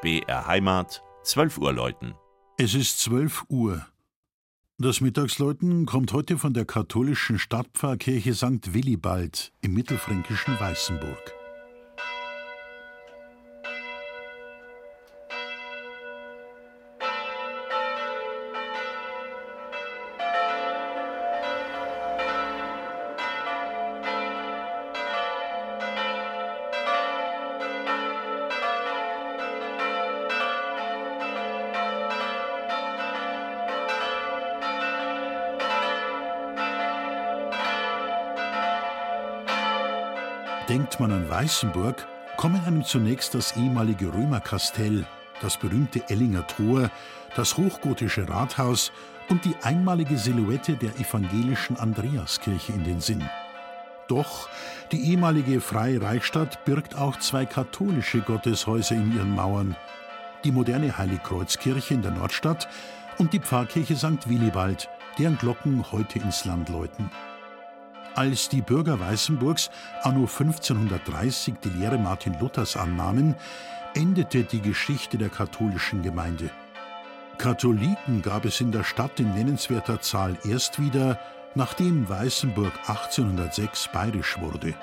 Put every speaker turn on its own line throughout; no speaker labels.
BR Heimat, 12 Uhr läuten.
Es ist 12 Uhr. Das Mittagsläuten kommt heute von der katholischen Stadtpfarrkirche St. Willibald im mittelfränkischen Weißenburg. Denkt man an Weißenburg, kommen einem zunächst das ehemalige Römerkastell, das berühmte Ellinger Tor, das hochgotische Rathaus und die einmalige Silhouette der evangelischen Andreaskirche in den Sinn. Doch die ehemalige Freie Reichsstadt birgt auch zwei katholische Gotteshäuser in ihren Mauern. Die moderne Heiligkreuzkirche in der Nordstadt und die Pfarrkirche St. Willibald, deren Glocken heute ins Land läuten. Als die Bürger Weißenburgs anno 1530 die Lehre Martin Luthers annahmen, endete die Geschichte der katholischen Gemeinde. Katholiken gab es in der Stadt in nennenswerter Zahl erst wieder, nachdem Weißenburg 1806 bayerisch wurde.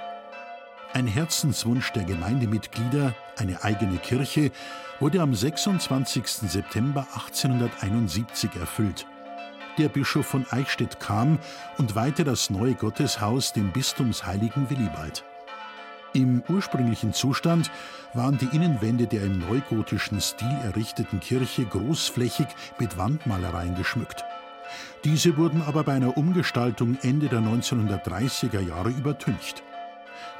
Ein Herzenswunsch der Gemeindemitglieder, eine eigene Kirche, wurde am 26. September 1871 erfüllt der Bischof von Eichstätt kam und weihte das neue Gotteshaus dem Bistumsheiligen Willibald. Im ursprünglichen Zustand waren die Innenwände der im neugotischen Stil errichteten Kirche großflächig mit Wandmalereien geschmückt. Diese wurden aber bei einer Umgestaltung Ende der 1930er Jahre übertüncht.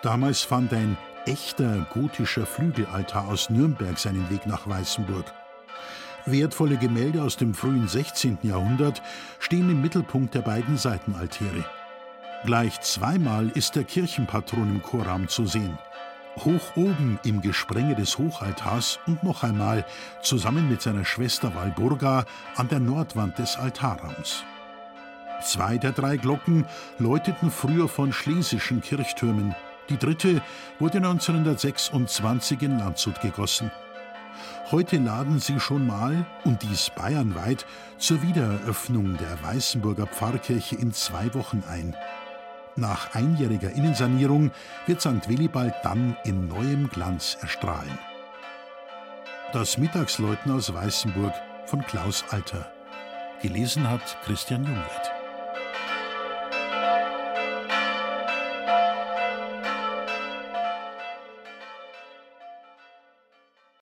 Damals fand ein echter gotischer Flügelaltar aus Nürnberg seinen Weg nach Weißenburg. Wertvolle Gemälde aus dem frühen 16. Jahrhundert stehen im Mittelpunkt der beiden Seitenaltäre. Gleich zweimal ist der Kirchenpatron im Chorraum zu sehen. Hoch oben im Gesprenge des Hochaltars und noch einmal zusammen mit seiner Schwester Walburga an der Nordwand des Altarraums. Zwei der drei Glocken läuteten früher von schlesischen Kirchtürmen. Die dritte wurde 1926 in Landshut gegossen. Heute laden sie schon mal, und dies bayernweit, zur Wiedereröffnung der Weißenburger Pfarrkirche in zwei Wochen ein. Nach einjähriger Innensanierung wird St. Willibald dann in neuem Glanz erstrahlen. Das Mittagsläuten aus Weißenburg von Klaus Alter. Gelesen hat Christian Jungwirth.